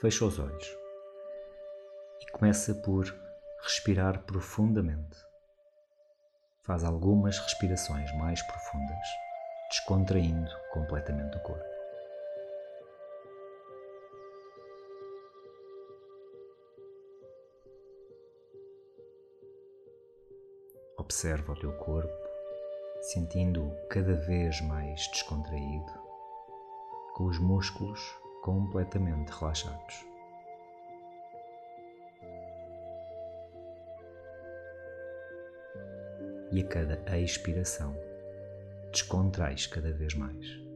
fecha os olhos e começa por respirar profundamente. Faz algumas respirações mais profundas, descontraindo completamente o corpo. Observa o teu corpo, sentindo-o cada vez mais descontraído, com os músculos completamente relaxados. E a cada expiração, descontrais cada vez mais.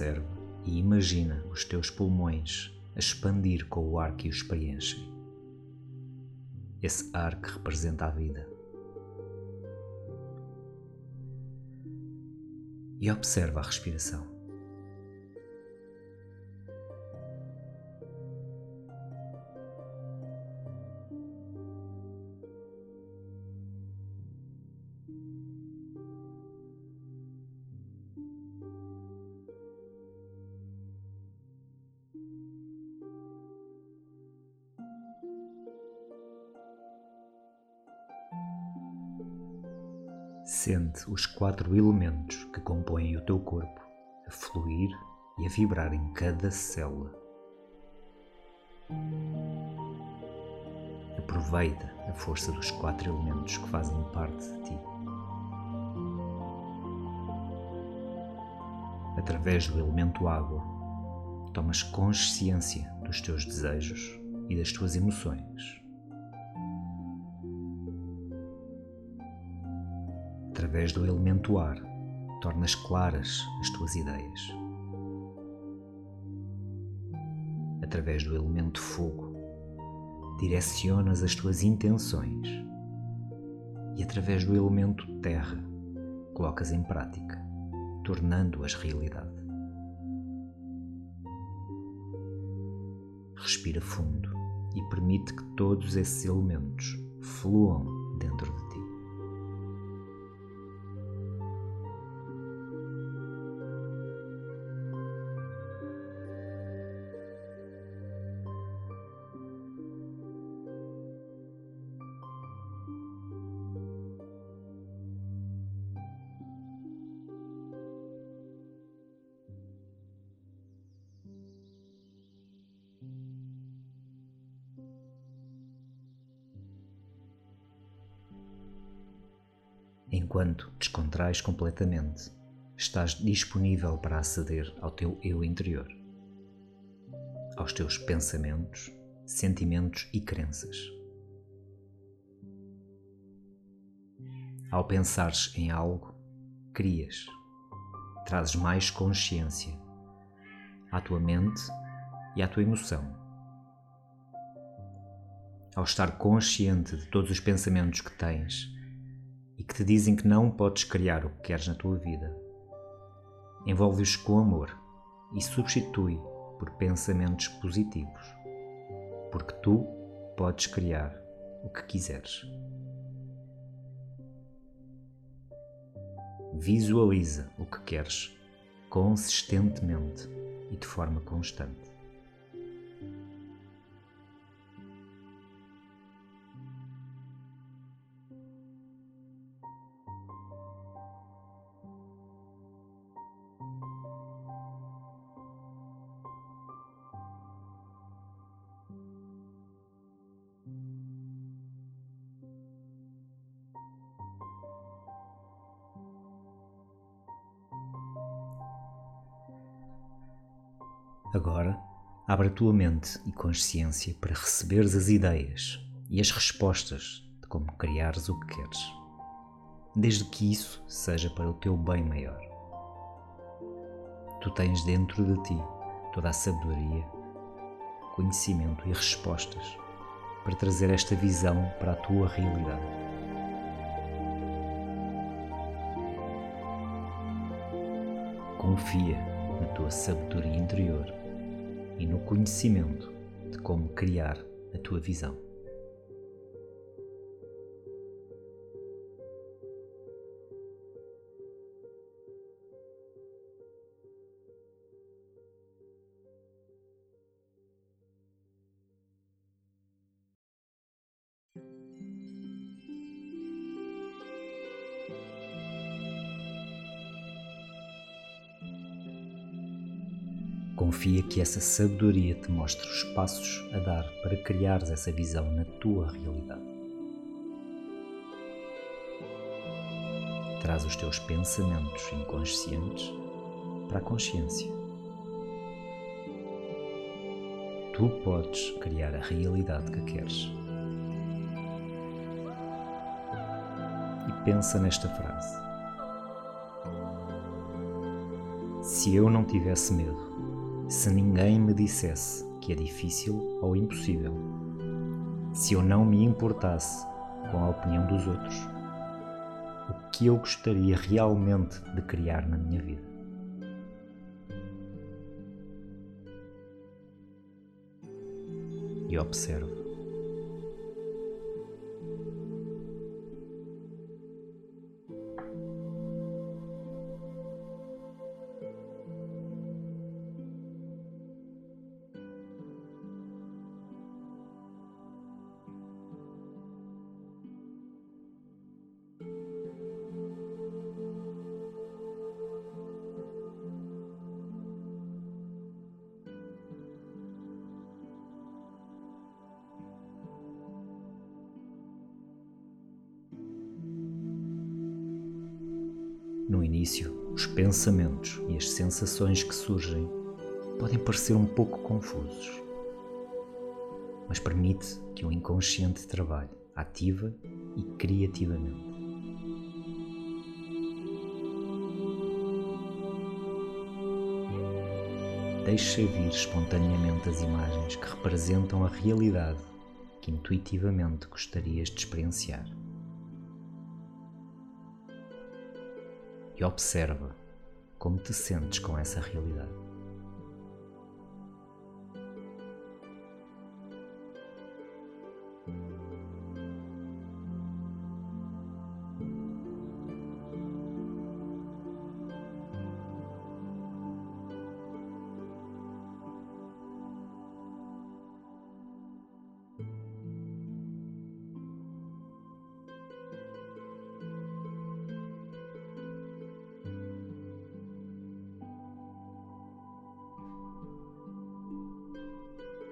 Observa e imagina os teus pulmões a expandir com o ar que os preenchem. Esse ar que representa a vida. E observa a respiração. Sente os quatro elementos que compõem o teu corpo a fluir e a vibrar em cada célula. Aproveita a força dos quatro elementos que fazem parte de ti. Através do elemento água, tomas consciência dos teus desejos e das tuas emoções. Através do elemento ar, tornas claras as tuas ideias. Através do elemento fogo, direcionas as tuas intenções. E através do elemento terra, colocas em prática, tornando-as realidade. Respira fundo e permite que todos esses elementos fluam dentro de ti. Enquanto descontrais completamente, estás disponível para aceder ao teu eu interior, aos teus pensamentos, sentimentos e crenças. Ao pensares em algo, crias, trazes mais consciência à tua mente e à tua emoção. Ao estar consciente de todos os pensamentos que tens, e que te dizem que não podes criar o que queres na tua vida. Envolve-os com amor e substitui por pensamentos positivos, porque tu podes criar o que quiseres. Visualiza o que queres consistentemente e de forma constante. Agora, abre a tua mente e consciência para receberes as ideias e as respostas de como criares o que queres, desde que isso seja para o teu bem maior. Tu tens dentro de ti toda a sabedoria, conhecimento e respostas para trazer esta visão para a tua realidade. Confia na tua sabedoria interior e no conhecimento de como criar a tua visão. Confia que essa sabedoria te mostre os passos a dar para criares essa visão na tua realidade. Traz os teus pensamentos inconscientes para a consciência. Tu podes criar a realidade que queres. E pensa nesta frase. Se eu não tivesse medo, se ninguém me dissesse que é difícil ou impossível, se eu não me importasse com a opinião dos outros, o que eu gostaria realmente de criar na minha vida. E observo início, os pensamentos e as sensações que surgem podem parecer um pouco confusos, mas permite que o inconsciente trabalhe ativa e criativamente. Deixa vir espontaneamente as imagens que representam a realidade que intuitivamente gostarias de experienciar. E observa como te sentes com essa realidade.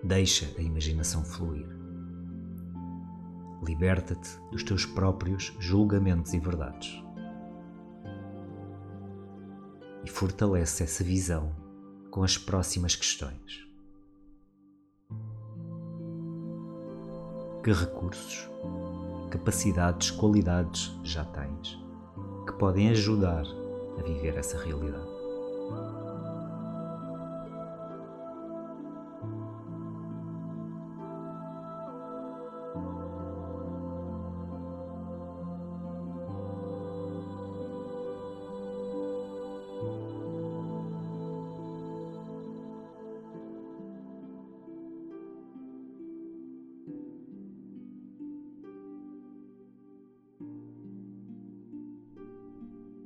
Deixa a imaginação fluir. Liberta-te dos teus próprios julgamentos e verdades. E fortalece essa visão com as próximas questões. Que recursos, capacidades, qualidades já tens que podem ajudar a viver essa realidade?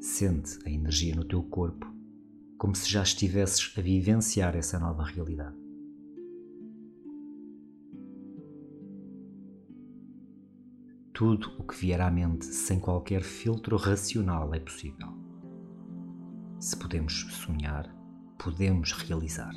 Sente a energia no teu corpo, como se já estivesses a vivenciar essa nova realidade. Tudo o que vier à mente sem qualquer filtro racional é possível. Se podemos sonhar, podemos realizar.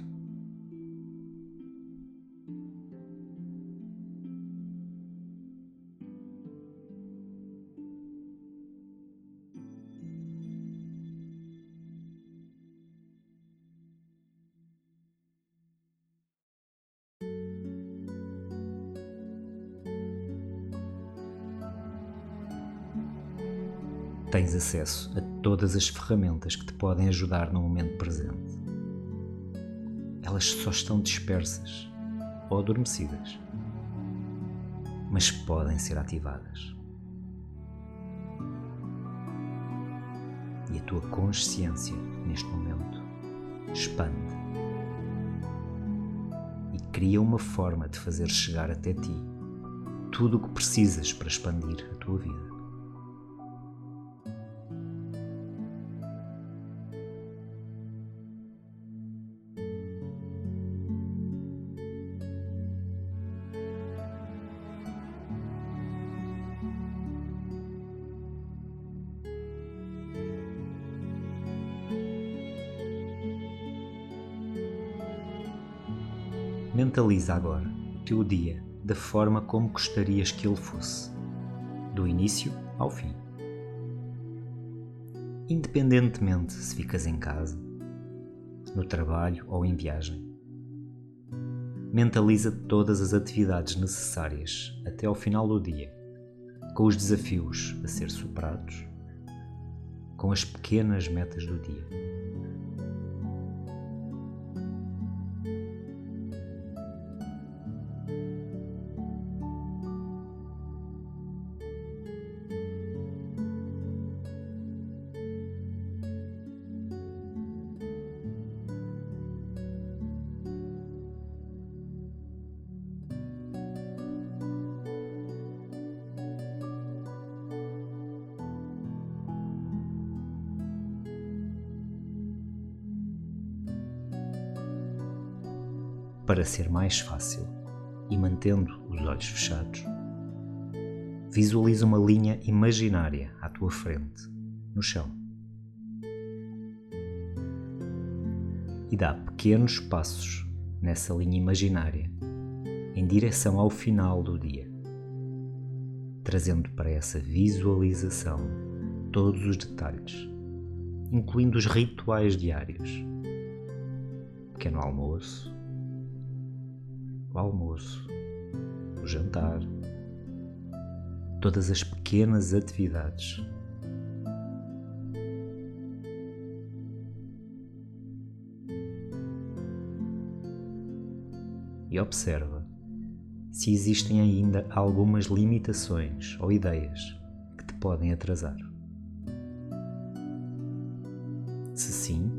Tens acesso a todas as ferramentas que te podem ajudar no momento presente. Elas só estão dispersas ou adormecidas, mas podem ser ativadas. E a tua consciência neste momento expande e cria uma forma de fazer chegar até ti tudo o que precisas para expandir a tua vida. Mentaliza agora o teu dia da forma como gostarias que ele fosse, do início ao fim. Independentemente se ficas em casa, no trabalho ou em viagem. Mentaliza todas as atividades necessárias até ao final do dia, com os desafios a ser superados, com as pequenas metas do dia. Ser mais fácil e mantendo os olhos fechados. Visualiza uma linha imaginária à tua frente, no chão. E dá pequenos passos nessa linha imaginária em direção ao final do dia, trazendo para essa visualização todos os detalhes, incluindo os rituais diários. Pequeno almoço, o almoço, o jantar, todas as pequenas atividades. E observa se existem ainda algumas limitações ou ideias que te podem atrasar. Se sim,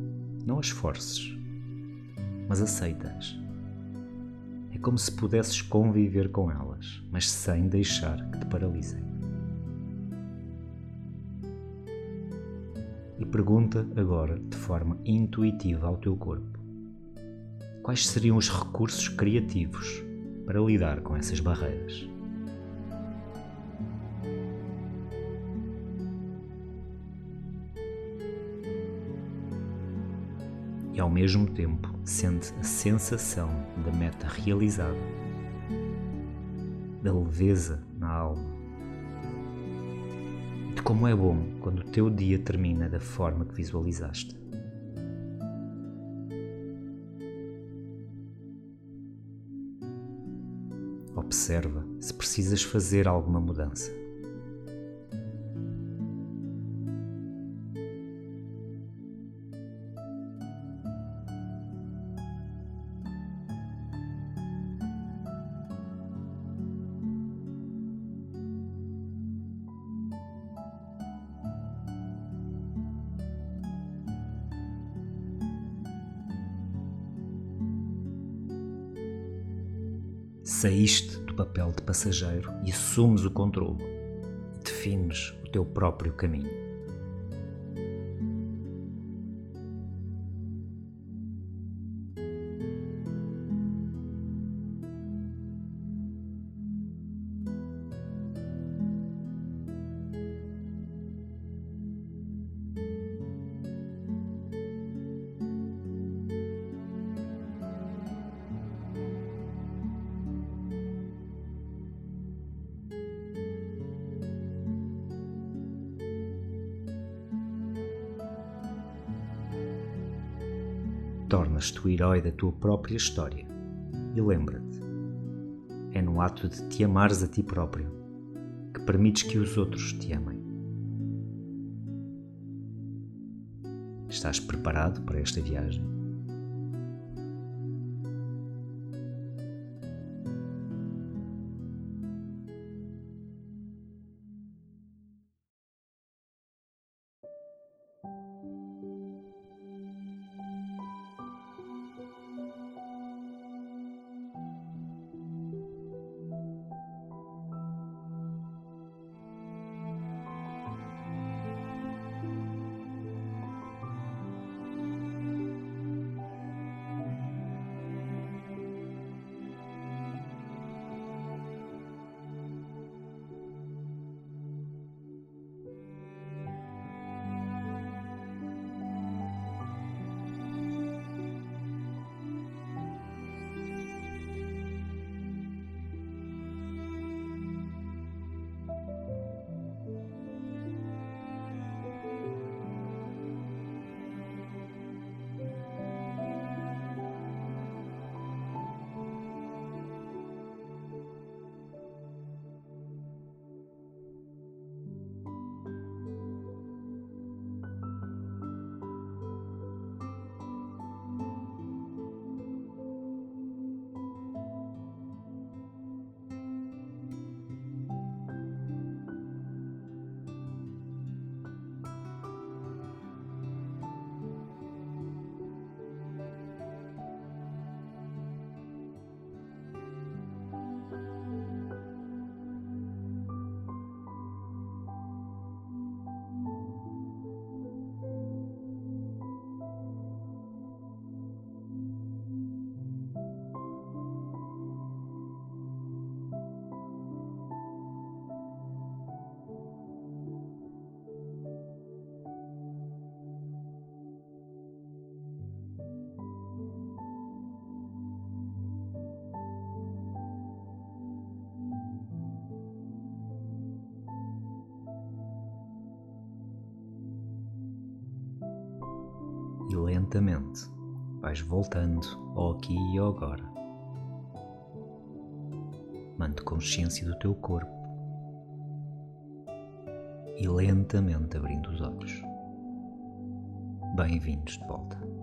não as forces, mas aceita-as é como se pudesses conviver com elas, mas sem deixar que te paralisem. E pergunta agora de forma intuitiva ao teu corpo: quais seriam os recursos criativos para lidar com essas barreiras? e ao mesmo tempo sente a sensação da meta realizada, da leveza na alma de como é bom quando o teu dia termina da forma que visualizaste. Observa se precisas fazer alguma mudança. Saíste do papel de passageiro e assumes o controle. Defines o teu próprio caminho. Tornas-te o herói da tua própria história. E lembra-te, é no ato de te amares a ti próprio que permites que os outros te amem. Estás preparado para esta viagem? Lentamente vais voltando ao aqui e ao agora. Mante consciência do teu corpo e lentamente abrindo os olhos. Bem-vindos de volta.